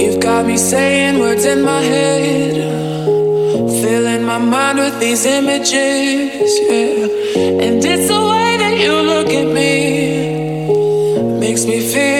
You've got me saying words in my head, filling my mind with these images, yeah. And it's the way that you look at me makes me feel.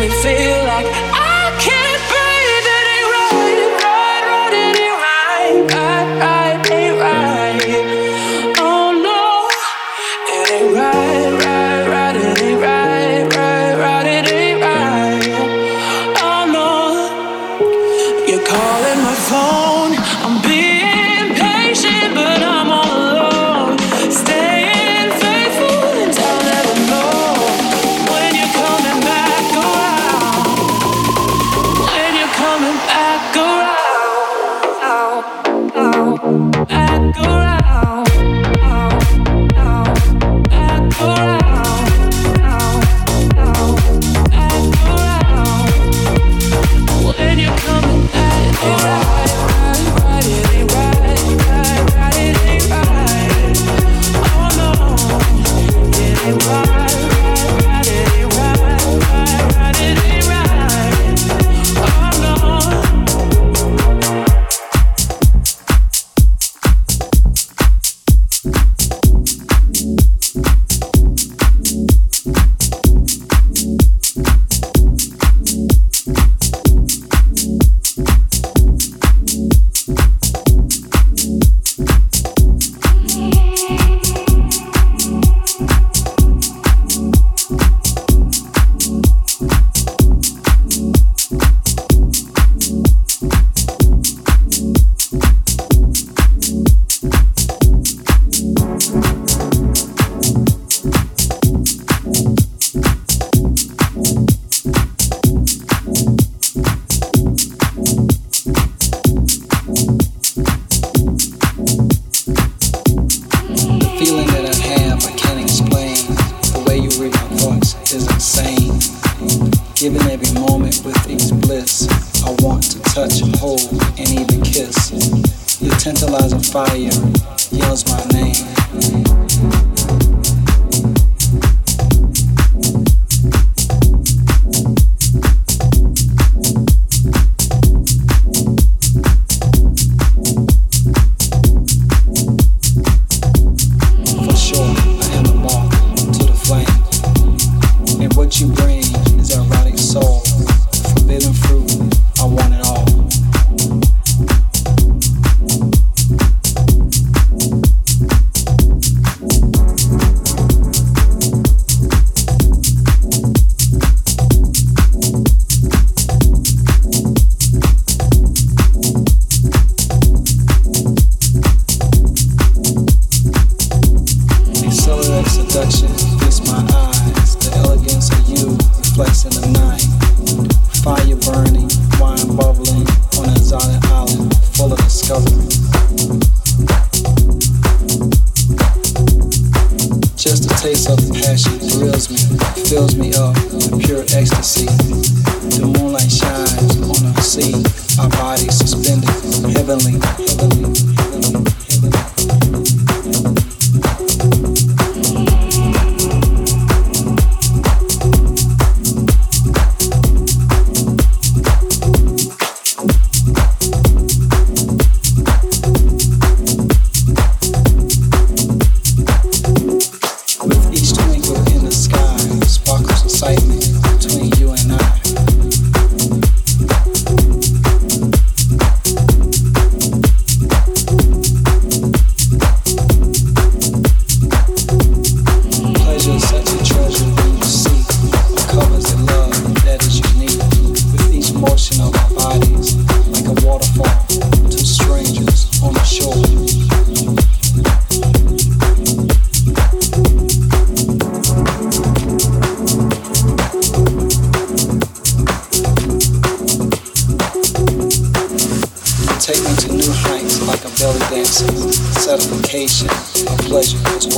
me feel like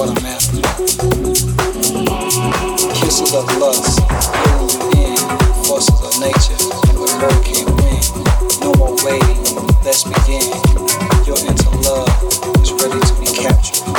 what I'm after. Kisses of lust, you in, forces of nature, with hurricane wind. No more waiting, let's begin. Your into love is ready to be captured,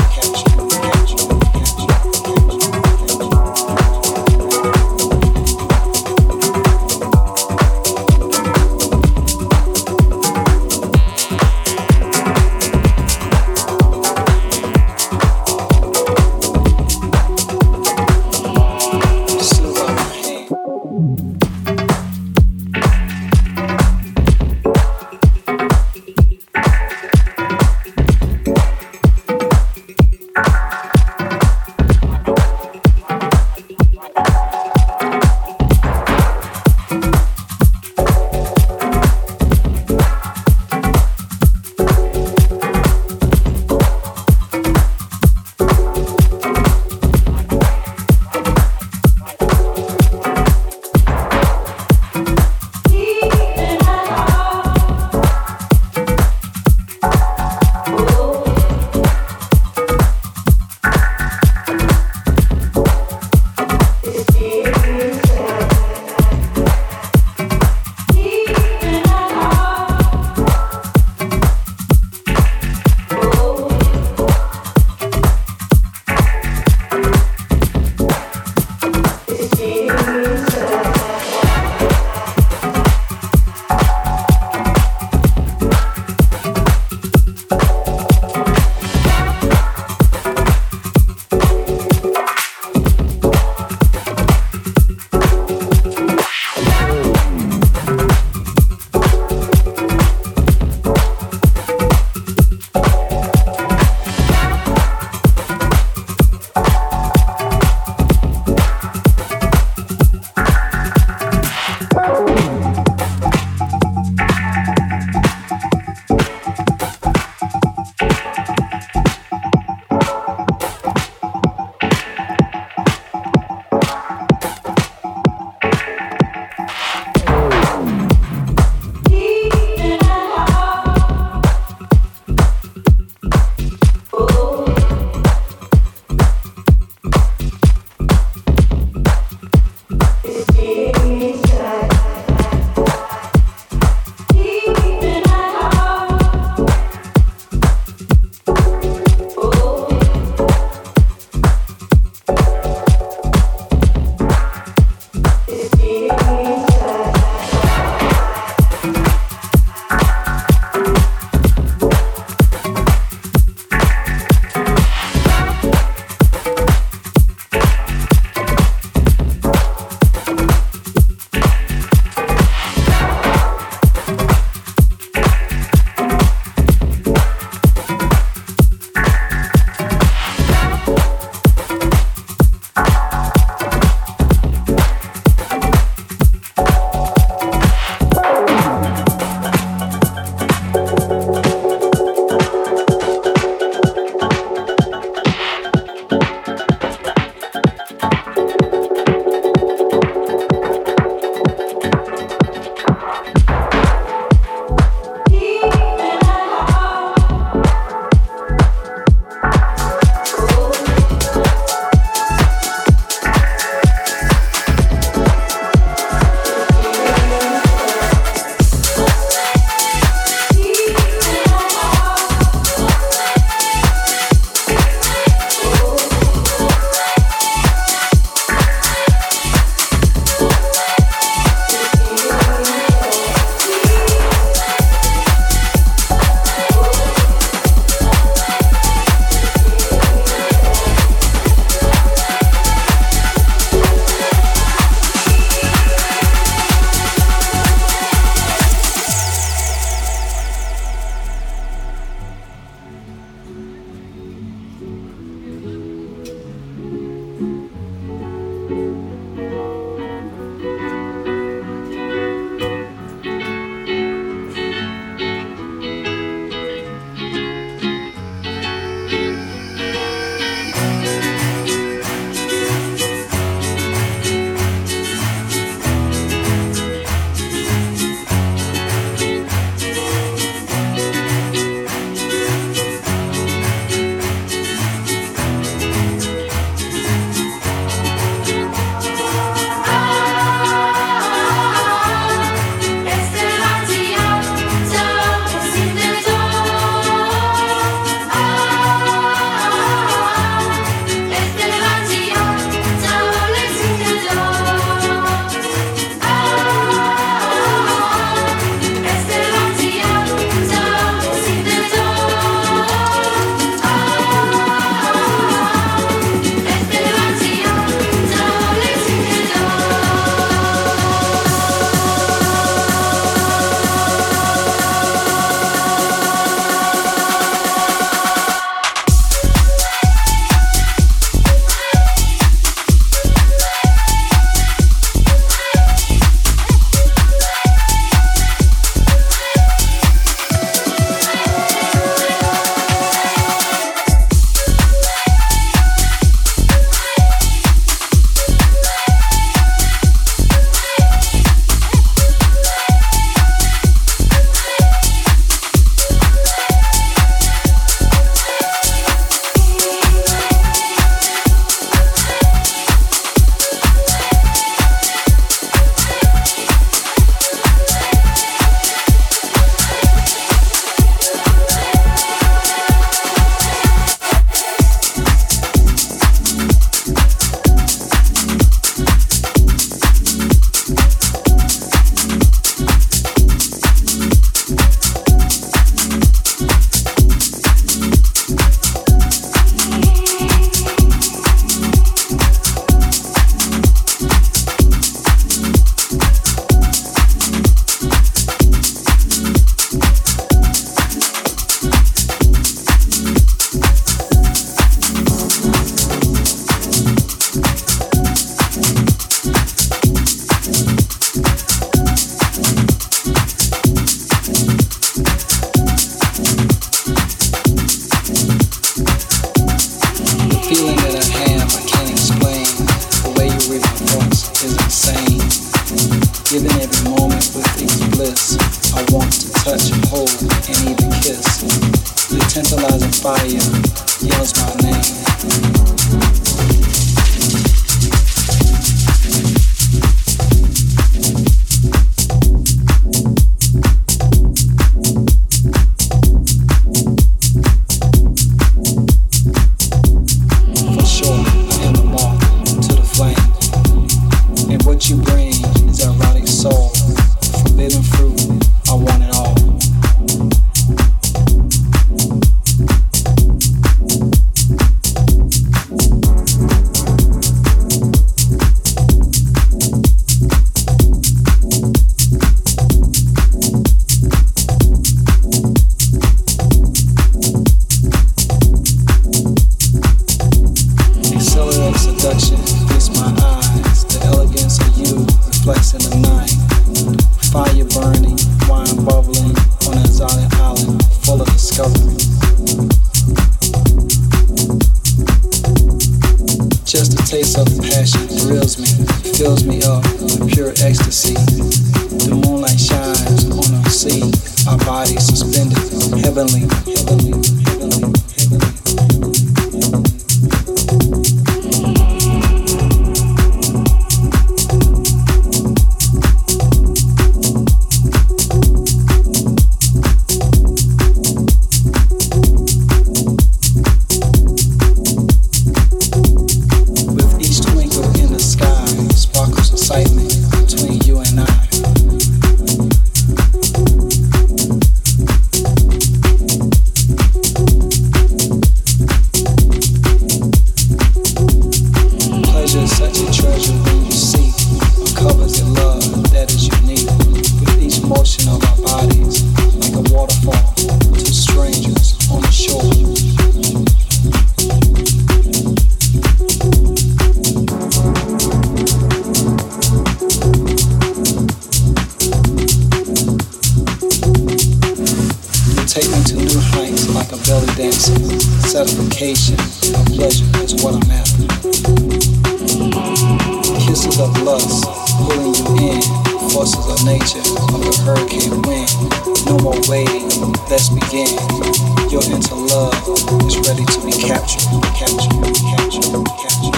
catch, catch, catch,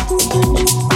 catch.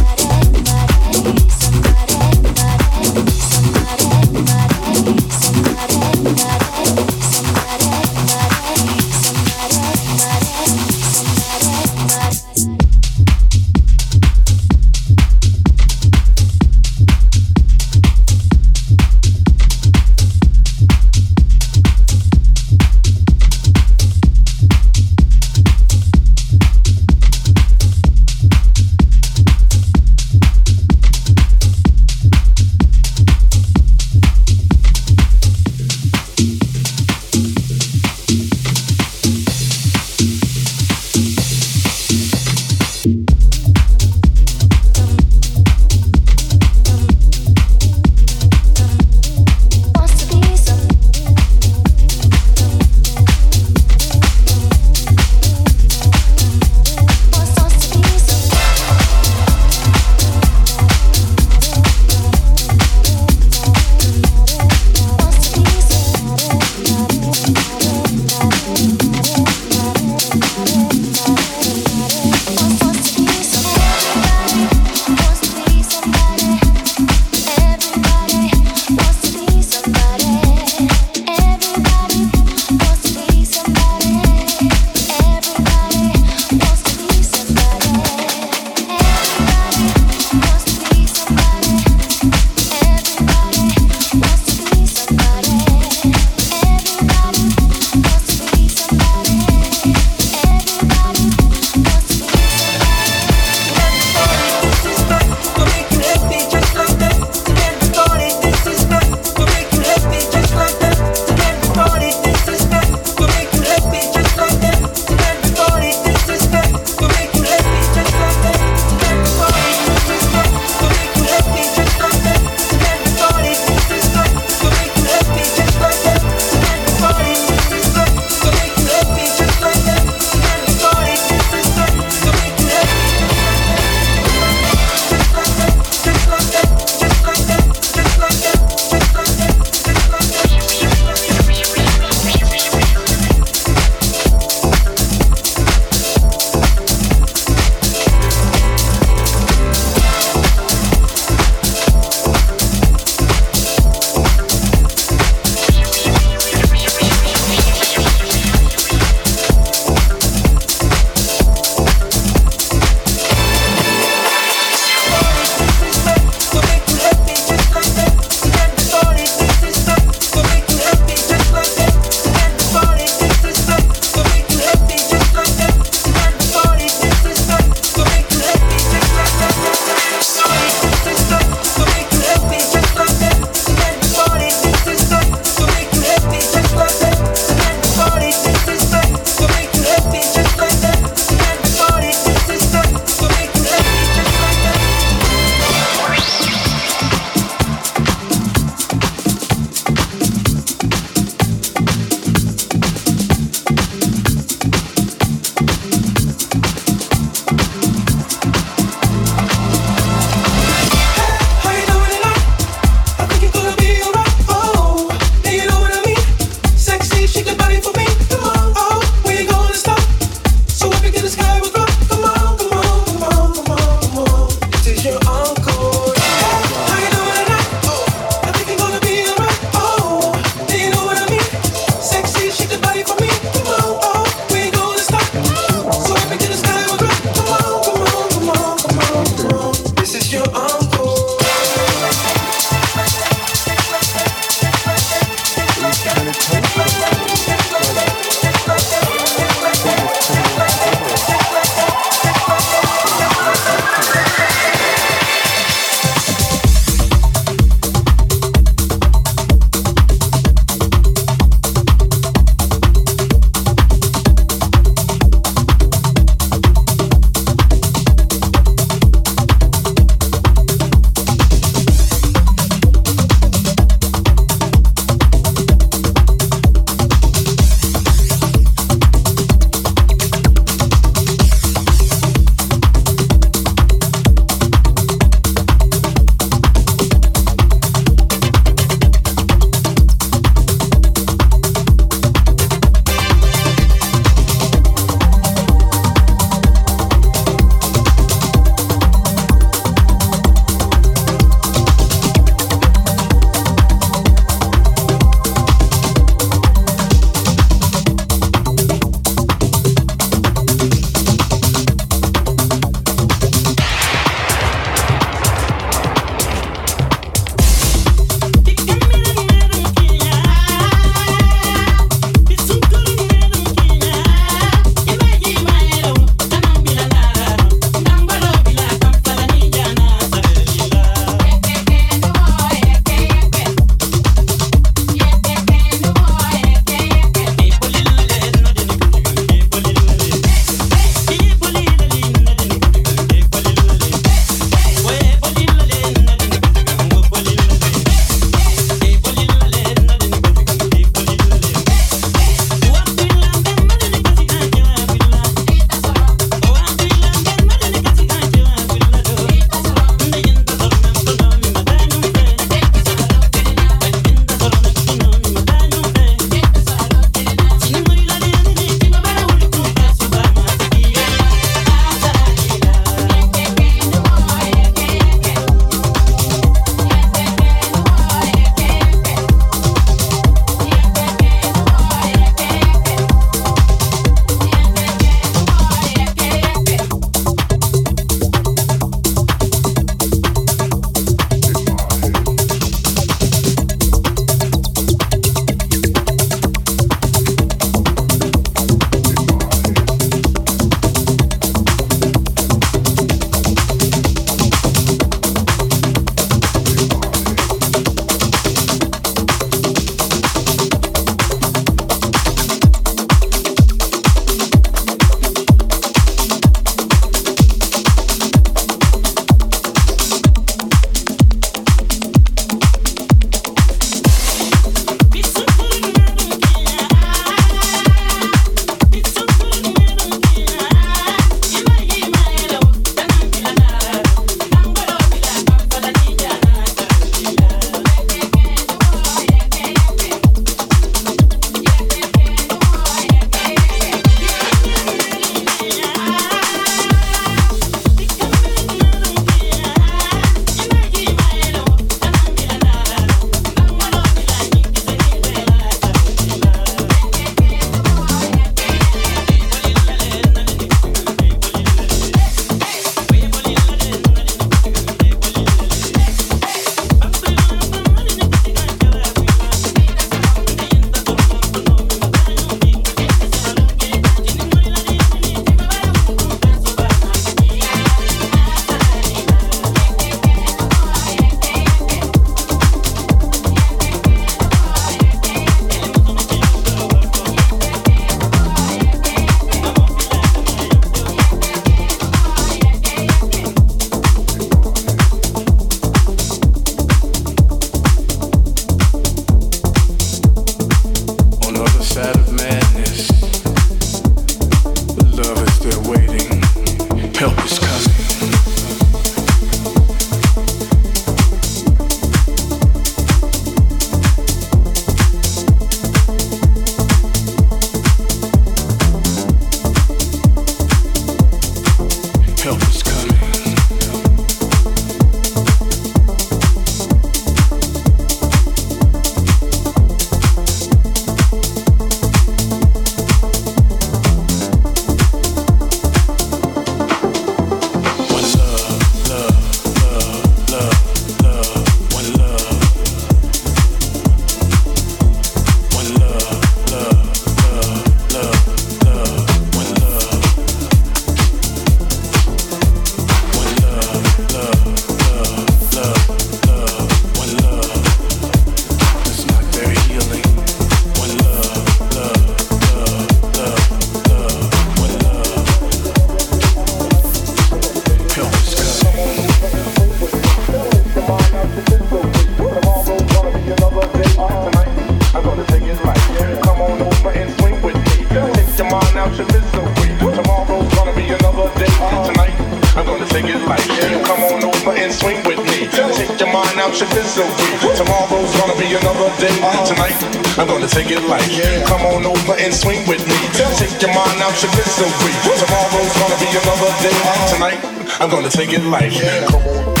So a. Tomorrow's gonna be another day. Tonight, I'm gonna take it light. Yeah. Come on.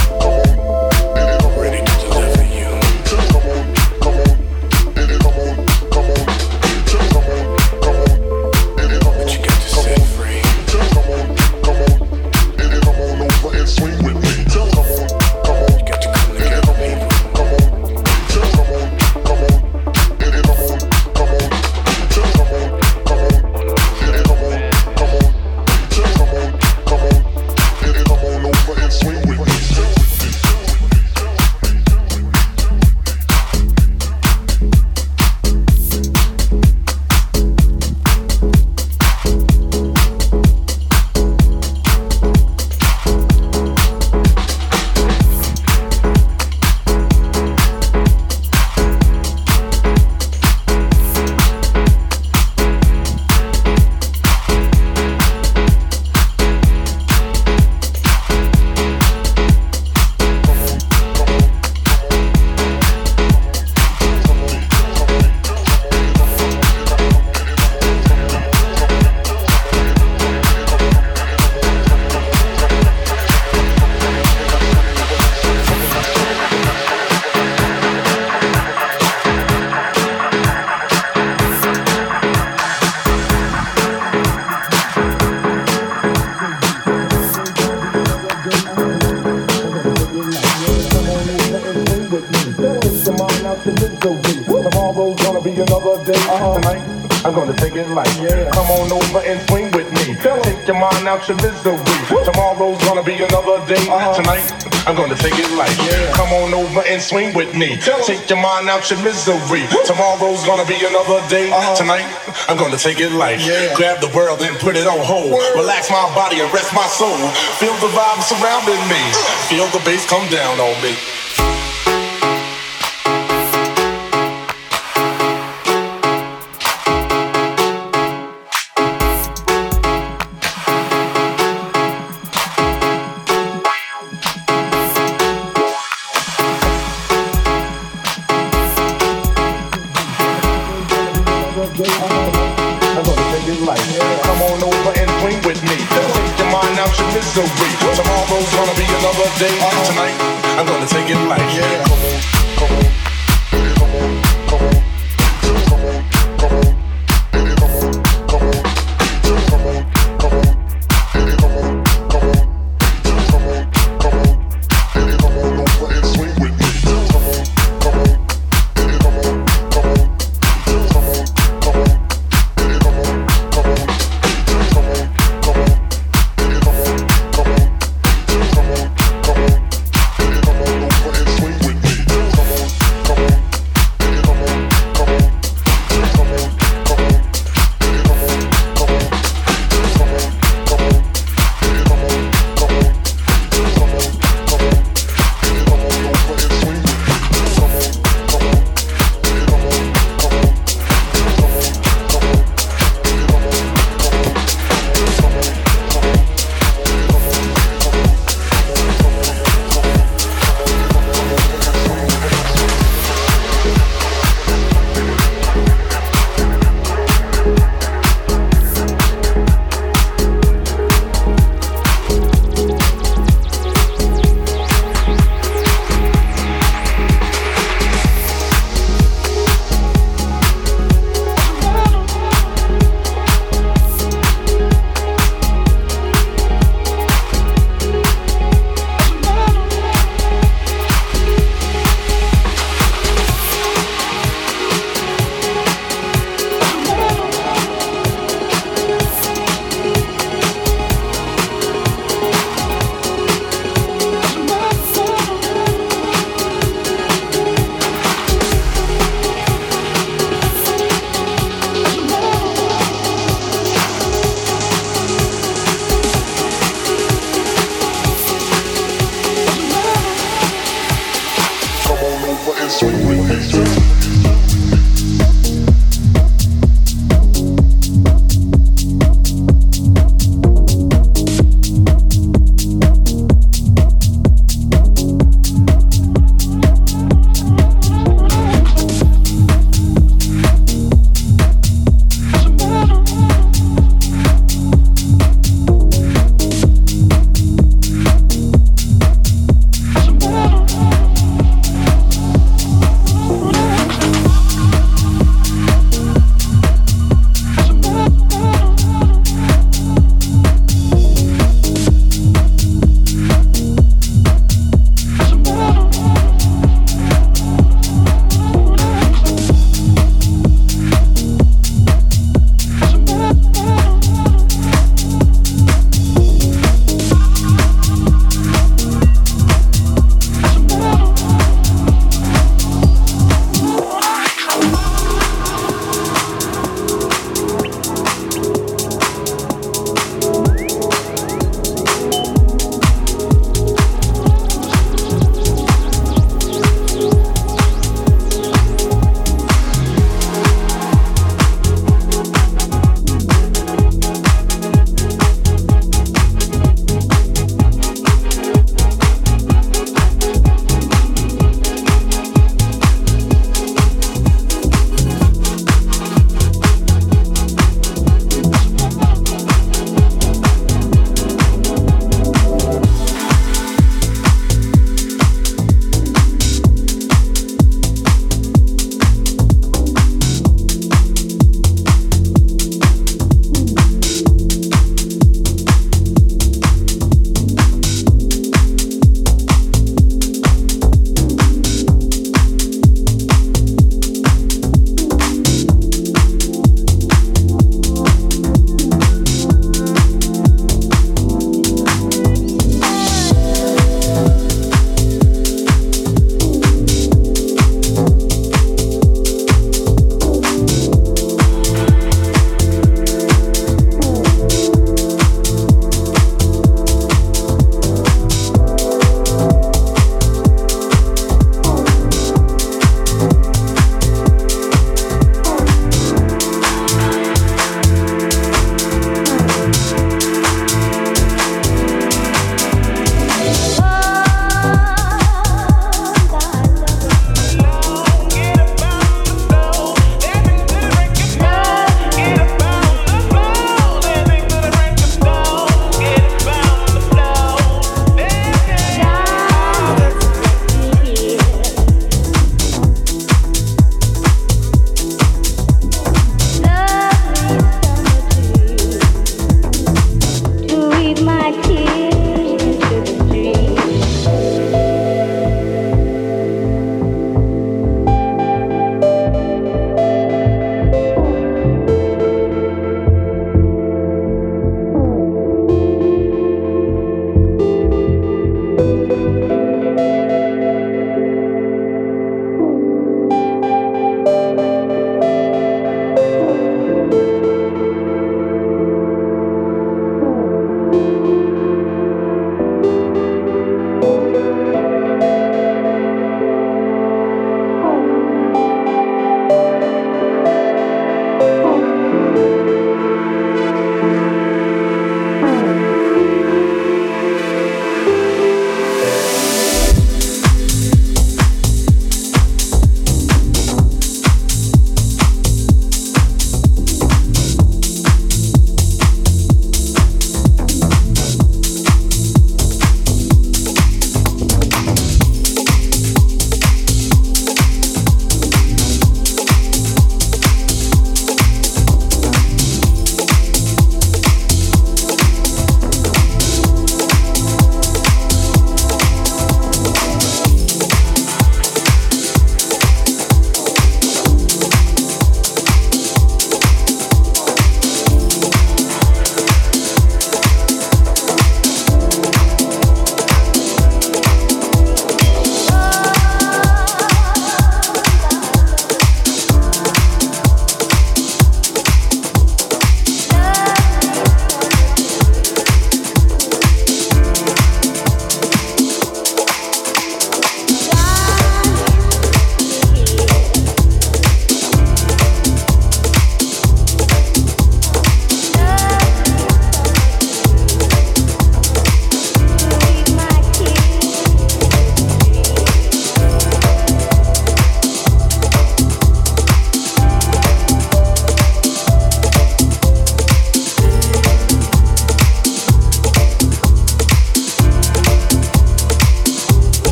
Swing with me. Take your mind out your misery. Tomorrow's gonna be another day. Uh-huh. Tonight, I'm gonna take it light. Grab the world and put it on hold. Relax my body and rest my soul. Feel the vibe surrounding me. Feel the bass come down on me.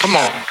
Come on.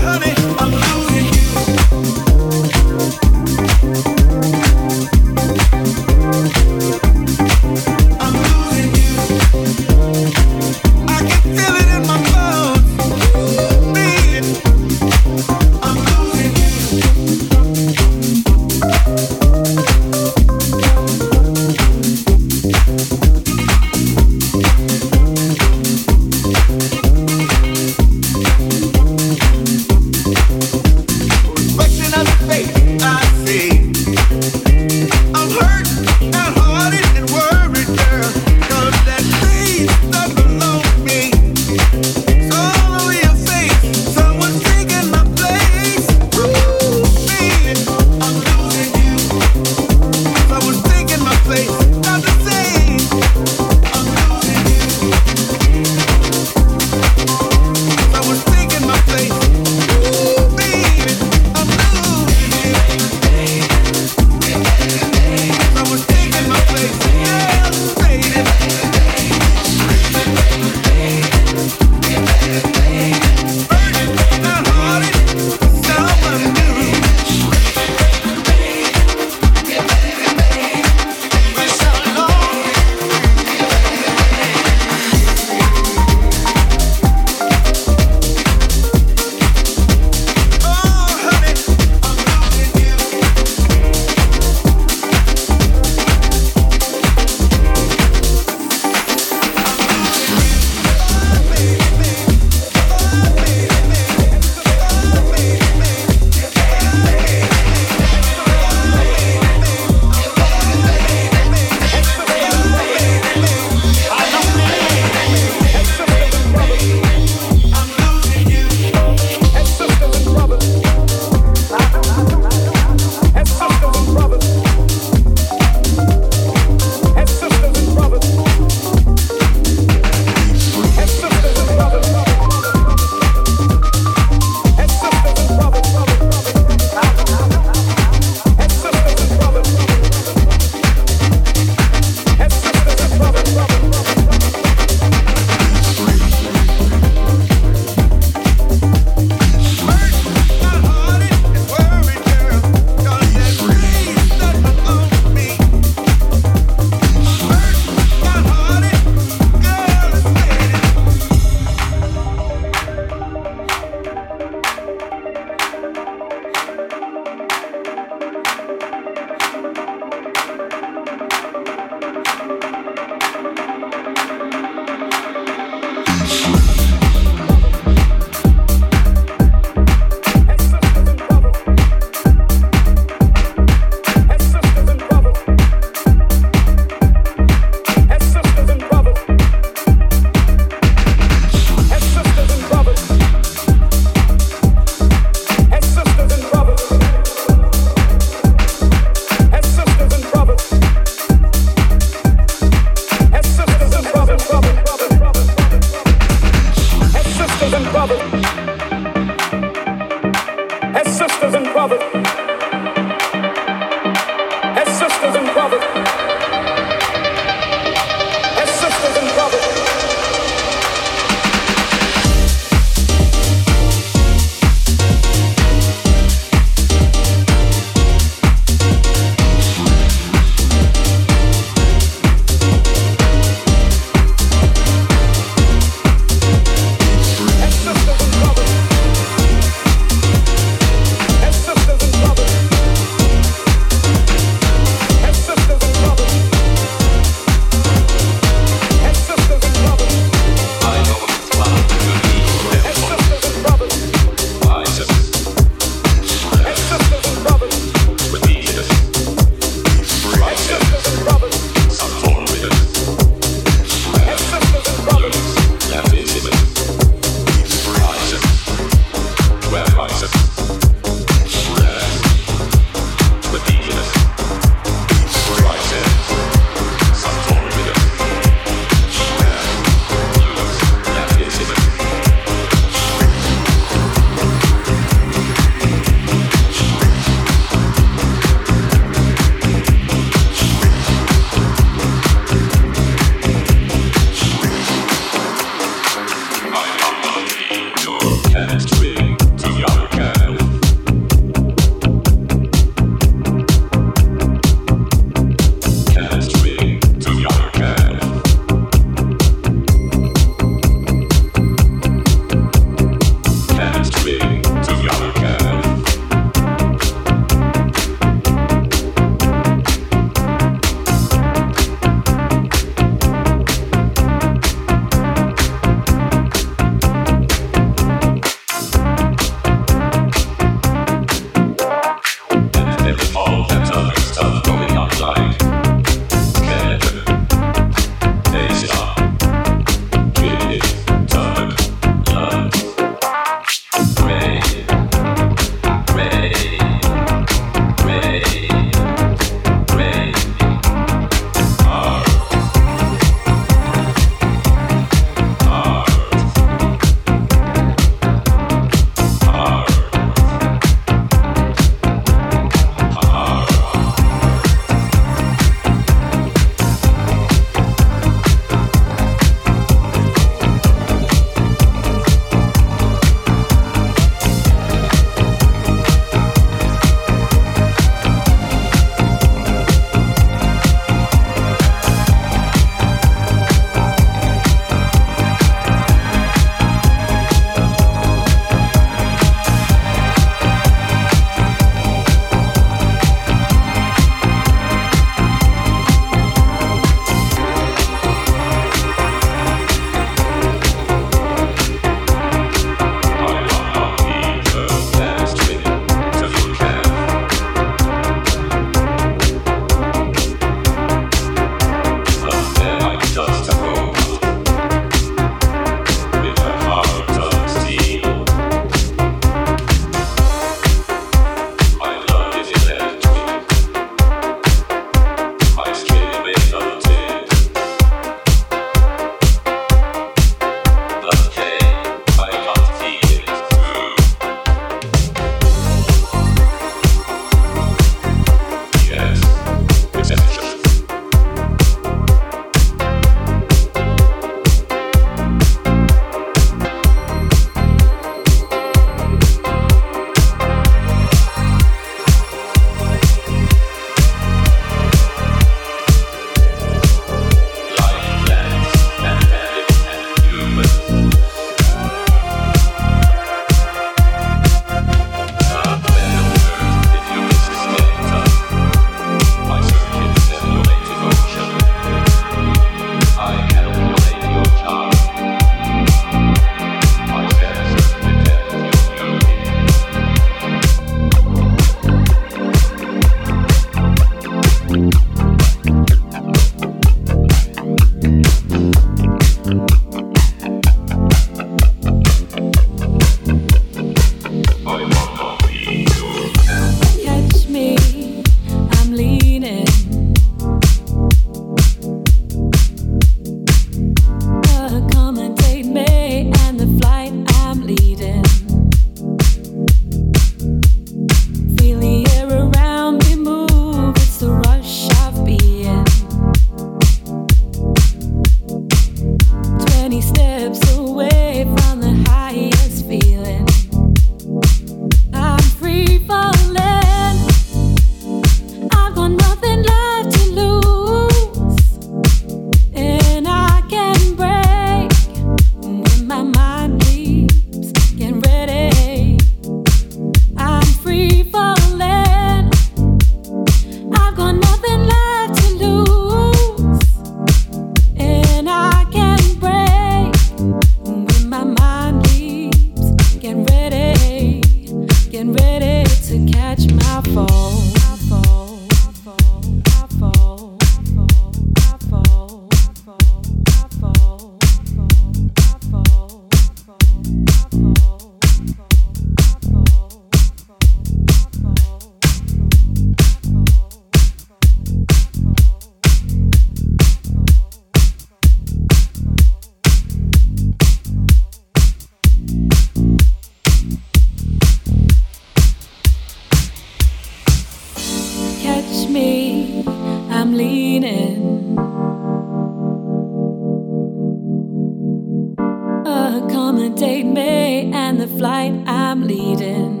wanna me and the flight I'm leading.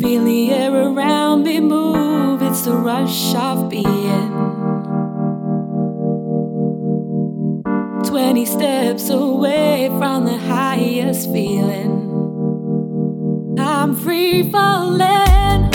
Feel the air around me move, it's the rush of being. 20 steps away from the highest feeling. I'm free falling.